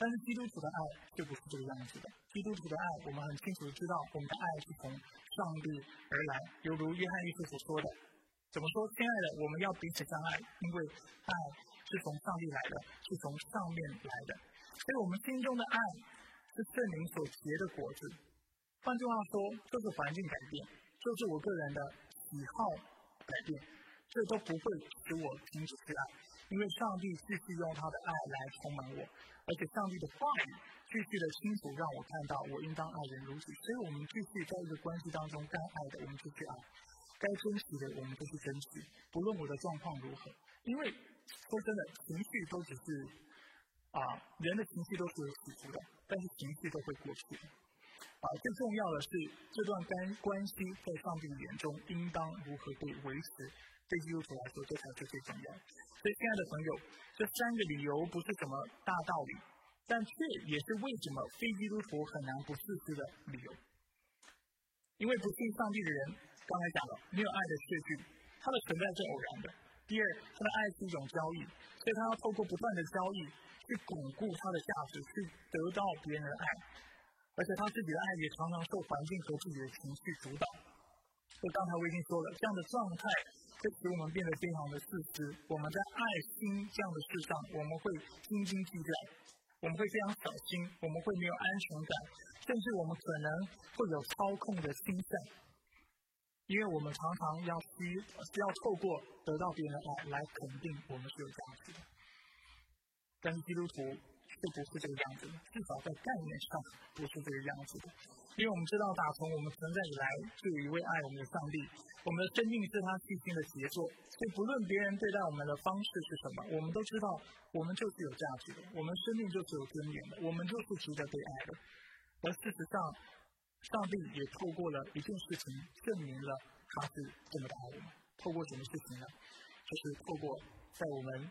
但是基督徒的爱就不是这个样子的。基督徒的爱，我们很清楚的知道，我们的爱是从上帝而来，犹如约翰一书所说的。怎么说，亲爱的，我们要彼此相爱，因为爱是从上帝来的，是从上面来的。所以，我们心中的爱是圣灵所结的果子。换句话说，就是环境改变，就是我个人的喜好改变，这都不会使我停止去爱，因为上帝继续用他的爱来充满我，而且上帝的话语继续的清楚让我看到我应当爱人如此。所以我们继续在一个关系当中该爱的，我们就去爱。该珍惜的，我们就去珍惜，不论我的状况如何。因为说真的，情绪都只是啊，人的情绪都是有起伏的，但是情绪都会过去。啊，最重要的是这段关关系在上帝眼中应当如何被维持。对基督徒来说，这才是最重要。所以，亲爱的朋友，这三个理由不是什么大道理，但却也是为什么非基督徒很难不自私的理由。因为不信上帝的人。刚才讲了，没有爱的确据，它的存在是偶然的。第二，它的爱是一种交易，所以他要透过不断的交易去巩固他的价值，去得到别人的爱，而且他自己的爱也常常受环境和自己的情绪主导。就刚才我已经说了，这样的状态会使我们变得非常的自私。我们在爱心这样的事上，我们会斤斤计较，我们会非常小心，我们会没有安全感，甚至我们可能会有操控的倾向。因为我们常常要需需要透过得到别人的爱来肯定我们是有价值的，但是基督徒就不是这个样子的，至少在概念上不是这个样子的。因为我们知道，打从我们存在以来，就有一位爱我们的上帝，我们的生命是他细心的杰作，所以不论别人对待我们的方式是什么，我们都知道我们就是有价值的，我们生命就是有尊严的，我们就是值得被爱的。而事实上，上帝也透过了一件事情证明了他是这么的爱我们。透过什么事情呢？就是透过在我们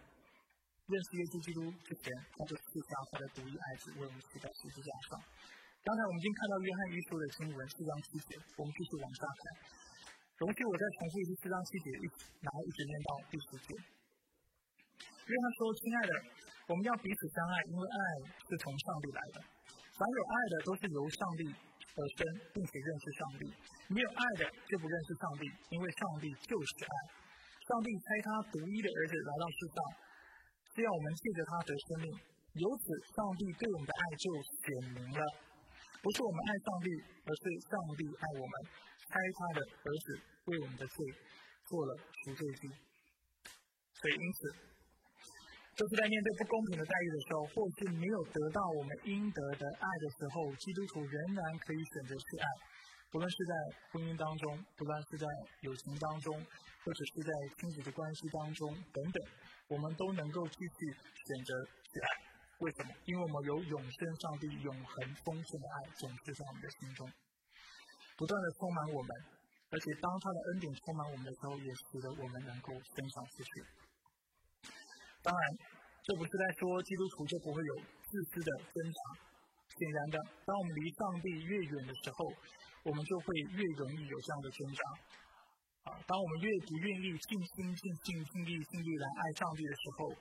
认识耶稣基督之前，他就赐下他的独一爱子为我们死在十字架上。刚才我们已经看到约翰一书的经文四章七节，我们继续往下看。容许我再重复一次四章七节，一然后一直念到第十节。约翰说：“亲爱的，我们要彼此相爱，因为爱是从上帝来的。凡有爱的，都是由上帝。”而生，并且认识上帝。没有爱的就不认识上帝，因为上帝就是爱。上帝差他独一的儿子来到世上，是要我们借着他得生命。由此，上帝对我们的爱就显明了，不是我们爱上帝，而是上帝爱我们，差他的儿子为我们的罪做了赎罪祭。所以，因此。就是在面对不公平的待遇的时候，或是没有得到我们应得的爱的时候，基督徒仍然可以选择去爱，不论是在婚姻当中，不论是在友情当中，或者是在亲子的关系当中等等，我们都能够继续选择去爱。为什么？因为我们有永生上帝永恒丰盛的爱总是在我们的心中，不断的充满我们，而且当他的恩典充满我们的时候，也使得我们能够分享出去。当然，这不是在说基督徒就不会有自私的挣扎。显然的，当我们离上帝越远的时候，我们就会越容易有这样的挣扎。当我们越不愿意尽心尽性尽力尽力来爱上帝的时候，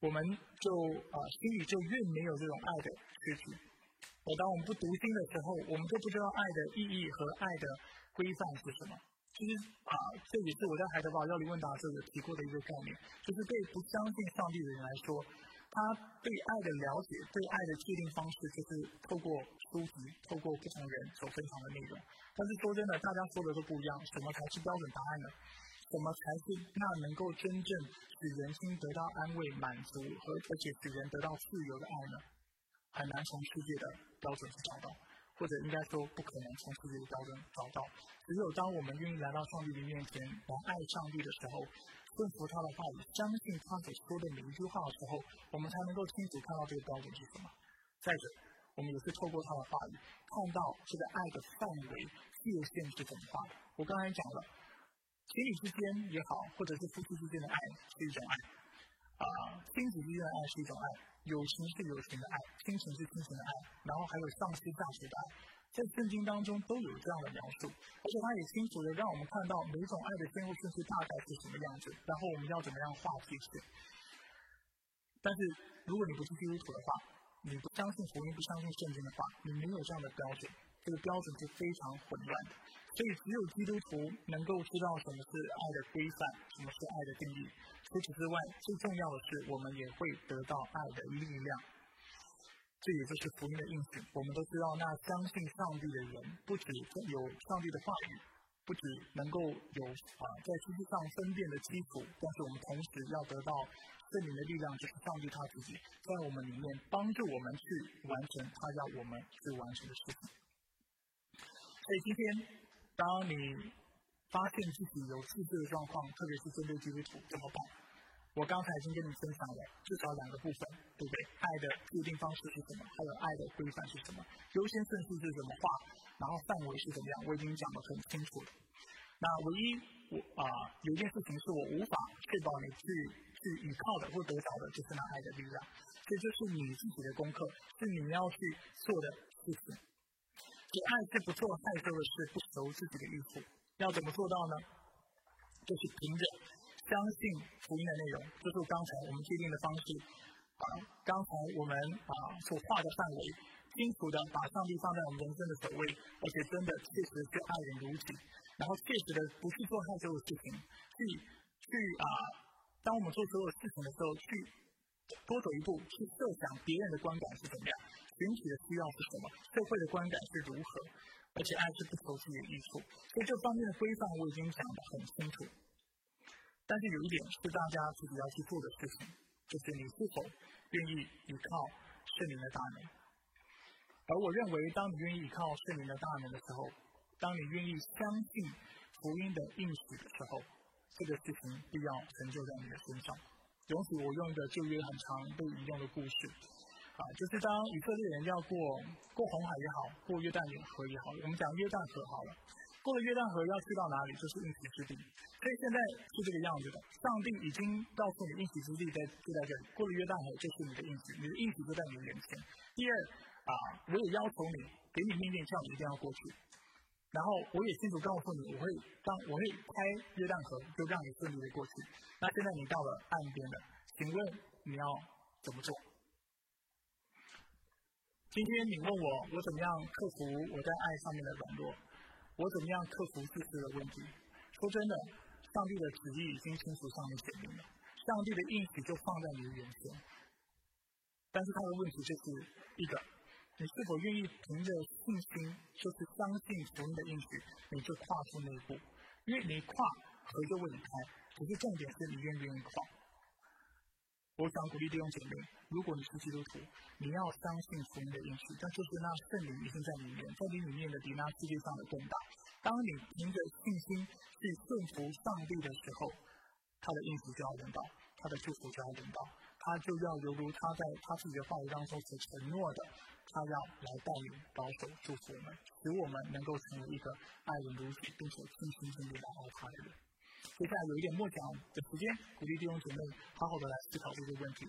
我们就啊心里就越没有这种爱的实体。而当我们不读经的时候，我们就不知道爱的意义和爱的规范是什么。其实啊，这也是我在海德堡要理问答时候提过的一个概念，就是对不相信上帝的人来说，他对爱的了解、对爱的界定方式，就是透过书籍、透过不同人所分享的内容。但是说真的，大家说的都不一样，什么才是标准答案呢？什么才是那能够真正使人心得到安慰、满足和而且使人得到自由的爱呢？很难从世界的标准去找到。或者应该说，不可能从世界的标准找到。只有当我们愿意来到上帝的面前，来爱上帝的时候，顺服他的话语，相信他所说的每一句话的时候，我们才能够清楚看到这个标准是什么。再者，我们也是透过他的话语，看到这个爱的范围界限是怎么画的。我刚才讲了，情侣之间也好，或者是夫妻之间的爱是一种爱，啊，亲子之间的爱是一种爱。友情是友情的爱，亲情是亲情的爱，然后还有上司下属的爱，在圣经当中都有这样的描述，而且他也清楚的让我们看到每种爱的先后顺序大概是什么样子，然后我们要怎么样画界限。但是如果你不是基督徒的话，你不相信福音，不相信圣经的话，你没有这样的标准，这个标准是非常混乱的。所以只有基督徒能够知道什么是爱的规范，什么是爱的定义。除此之外，最重要的是，我们也会得到爱的力量。这也就是福音的应许。我们都知道，那相信上帝的人，不止有上帝的话语，不止能够有啊在知识上分辨的基础，但是我们同时要得到圣灵的力量，就是上帝他自己在我们里面帮助我们去完成他要我们去完成的事情。所以今天，当你发现自己有自罪的状况，特别是针对基督徒，怎么办？我刚才已经跟你分享了至少两个部分，对不对？爱的固定方式是什么？还有爱的规范是什么？优先顺序是怎么画？然后范围是怎么样？我已经讲得很清楚了。那唯一我啊有一件事情是我无法确保你去去依靠的或得着的，就是那爱的力量。这就是你自己的功课，是你要去做的事情。这爱是不做害羞的事，不求自己的益处。要怎么做到呢？就是凭着。相信福音的内容，就是刚才我们界定的方式。啊，刚才我们啊所画的范围，清楚的把上帝放在我们人生的首位，而且真的确实是爱人如己，然后确实的不去做害羞的事情，去去啊，当我们做所有事情的时候，去多走一步，去设想别人的观感是怎么样，群体的需要是什么，社会的观感是如何，而且爱是不求自己的益处，所以这方面的规范我已经讲得很清楚。但是有一点是大家自己要去做的事情，就是你是否愿意依靠圣灵的大能。而我认为，当你愿意依靠圣灵的大能的时候，当你愿意相信福音的应许的时候，这个事情必要成就在你的身上。容许我用一个旧约很长被引用的故事，啊，就是当以色列人要过过红海也好，过约旦河也好，我们讲约旦河好了。过了约旦河要去到哪里，就是应许之地。所以现在是这个样子的，上帝已经告诉你应许之地在就在这里。过了约旦河就是你的应许，你的应许就在你的眼前。第二啊，我也要求你，给你命令，叫你一定要过去。然后我也清楚告诉你，我会当我会开约旦河，就让你顺利的过去。那现在你到了岸边了，请问你要怎么做？今天你问我，我怎么样克服我在爱上面的软弱？我怎么样克服自私的问题？说真的，上帝的旨意已经清楚上面写明了，上帝的应许就放在你的眼前。但是他的问题就是一个，你是否愿意凭着信心，就是相信福音的应许，你就跨出那一步？因为你跨，河就为你开。可是重点是你愿不愿意跨？我想鼓励弟兄姐妹，如果你是基督徒，你要相信福音的应许，但就是那圣灵已经在里面，在你里面的比那世界上的更大。当你凭着信心去顺服上帝的时候，他的应许就要临到，他的祝福就要临到，他就要犹如他在他自己的话语当中所承诺的，他要来带领、保守、祝福我们，使我们能够成为一个爱人如己，并且尽心尽力来爱他的人。接下来有一点默想的时间，鼓励弟兄姐妹好好的来思考这个问题。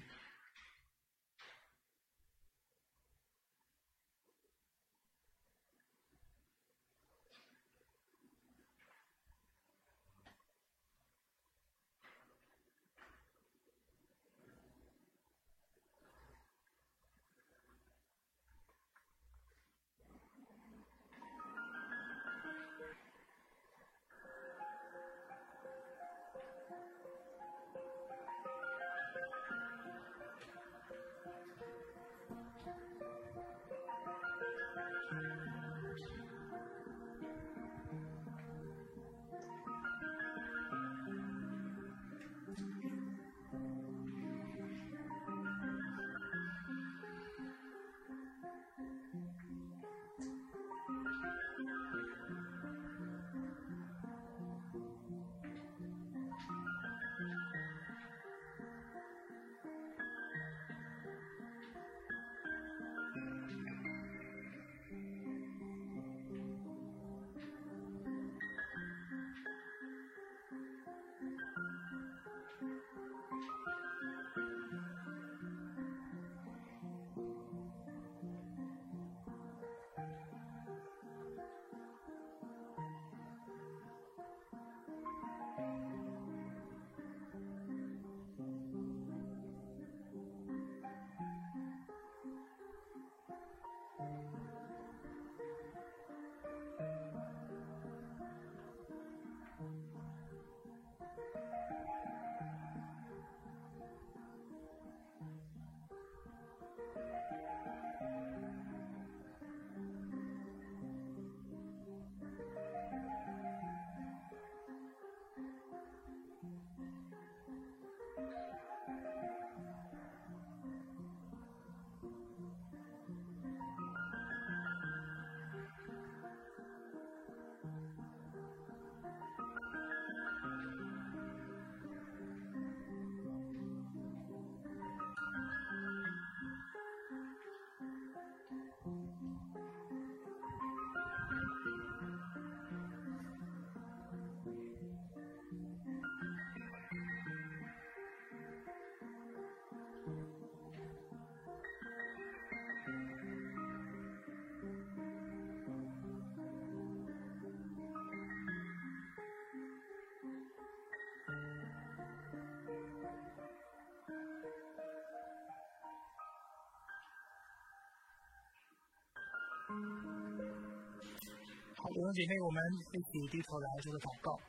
好，弟兄姐妹，我们一起低头来做个祷告。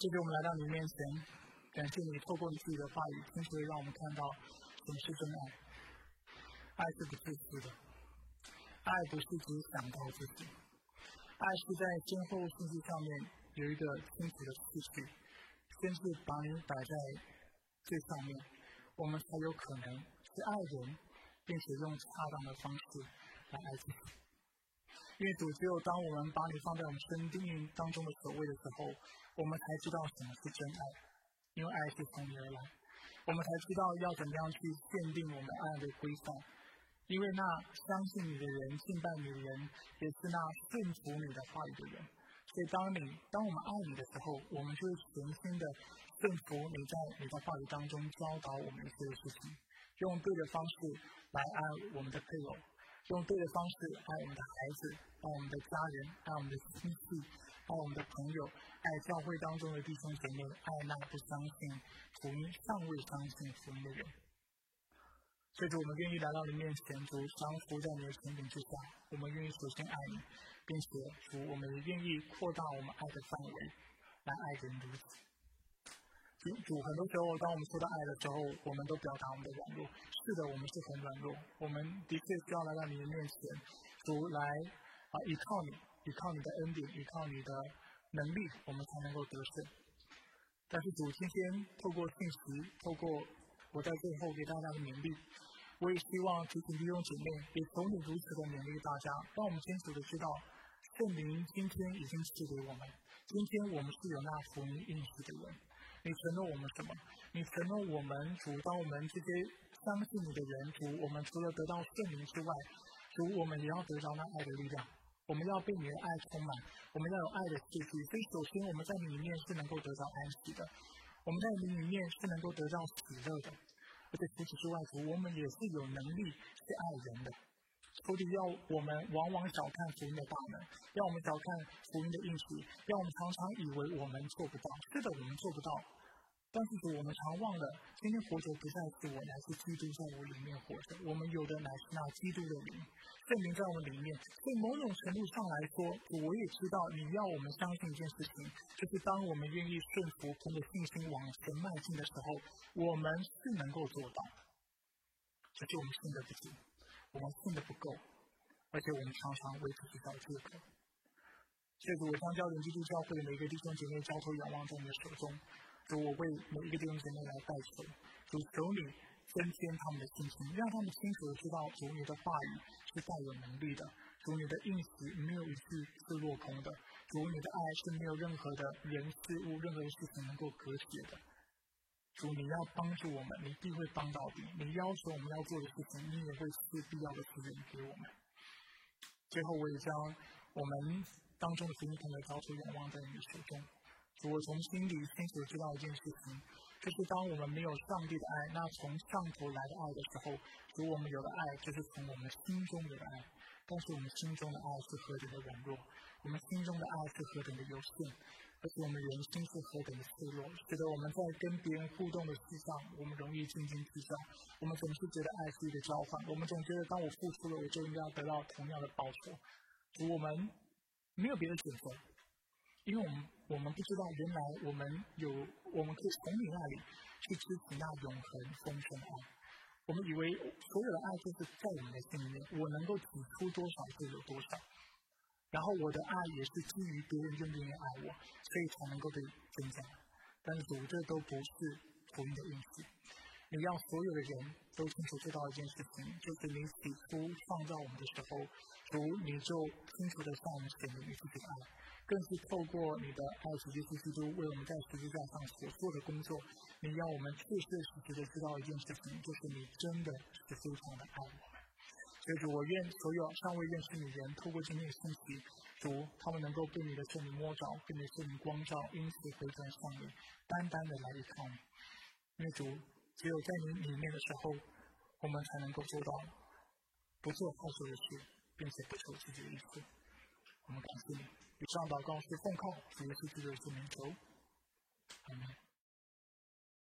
这是我们来到你面前，感谢你透过你自己的话语，清楚的让我们看到什么是真爱。爱是不自私的，爱不是只想到自己，爱是在先后顺序上面有一个清楚的次序，先是把你摆在最上面，我们才有可能去爱人，并且用恰当的方式。来爱自己，因为主只有当我们把你放在我们生命当中的所谓的时候，我们才知道什么是真爱，因为爱是从你而来，我们才知道要怎么样去限定我们爱的规范，因为那相信你的人、敬拜你的人，也是那顺服你的话语的人。所以，当你当我们爱你的时候，我们就会全心的顺服你在你的话语当中教导我们一些事情，用对的方式来爱我们的配偶。用对的方式爱我们的孩子，爱我们的家人，爱我们的亲戚，爱我们的朋友，爱教会当中的弟兄姐妹，爱那不相信福音、尚未相信福音的人。所以，主，我们愿意来到你面前，主，降服在你的权柄之下。我们愿意首先爱你，并且主，我们也愿意扩大我们爱的范围。来爱人如己。主主，很多时候当我们说到爱的时候，我们都表达我们的软弱。是的，我们是很软弱，我们的确需要来到你的面前，主来啊依靠你，依靠你的恩典，依靠你的能力，我们才能够得胜。但是主今天透过信息，透过我在最后给大家的勉励，我也希望提醒弟兄姐妹，也从你如此的勉励大家，让我们清楚的知道，圣灵今天已经赐给我们，今天我们是有那福音应许的人。你承诺我们什么？你承诺我们主，当我们这些相信你的人主，我们除了得到圣灵之外，主我们也要得到那爱的力量。我们要被你的爱充满，我们要有爱的气息。所以，首先我们在里面是能够得到安息的，我们在里面是能够得到喜乐的。而且除此之外，主我们也是有能力去爱人的。仇敌要我们往往小看福音的大门，让我们小看福音的应许，让我们常常以为我们做不到。是的，我们做不到。但是主，我们常忘了，今天活着不再是我，乃是基督在我里面活着。我们有的乃是那基督的灵，圣灵在我们里面。所以某种程度上来说，我也知道你要我们相信一件事情，就是当我们愿意顺服、凭着信心往前迈进的时候，我们是能够做到。这就我们信的不行。我们信的不够，而且我们常常为自己找借口。所以，我将教人基督教会的每一个弟兄姐妹交托仰望在你的手中，主我为每一个弟兄姐妹来代求，主求你增添他们的信心，让他们清楚的知道主你的话语是带有能力的，主你的应许没有一句是落空的，主你的爱是没有任何的人事物、任何的事情能够隔绝的。主，你要帮助我们，你必会帮到底。你要求我们要做的事情，你也会赐必要的资源给我们。最后，我也将我们当中的福音团队交出仰望在你的手中。主，我从心里清楚知道一件事情，就是当我们没有上帝的爱，那从上头来的爱的时候，主，我们有的爱就是从我们心中有的爱。但是我们心中的爱是何等的软弱，我们心中的爱是何等的有限。而且我们人心是何等的脆弱，使得我们在跟别人互动的事上，我们容易斤斤计较。我们总是觉得爱是一个交换，我们总觉得当我付出了，我就应该要得到同样的报酬。我们没有别的选择，因为我们我们不知道原来我们有，我们可以从你那里去支持那永恒丰盛的爱。我们以为所有的爱就是在我们的心里面，我能够挤出多少就有多少。然后我的爱也是基于别人愿不愿意爱我，所以才能够被增加。但是主，这都不是福音的意思。你让所有的人都清楚知道一件事情，就是你起初创造我们的时候，主你就清楚的向我们显明你自己的爱，更是透过你的爱子耶稣基督为我们在十字架上所做的工作，你让我们确确实实的知道一件事情，就是你真的是非常的爱我。所以主，我愿所有尚未认识你的人，透过今天的信息，主他们能够被你的圣灵摸着，被你的圣灵光照，因此回转向你，单单的来依靠你。因为主，只有在你里面的时候，我们才能够做到不做好事的事，并且不求自己的意思。我们感谢你。以上祷告是奉靠主耶稣基督的名求。阿门。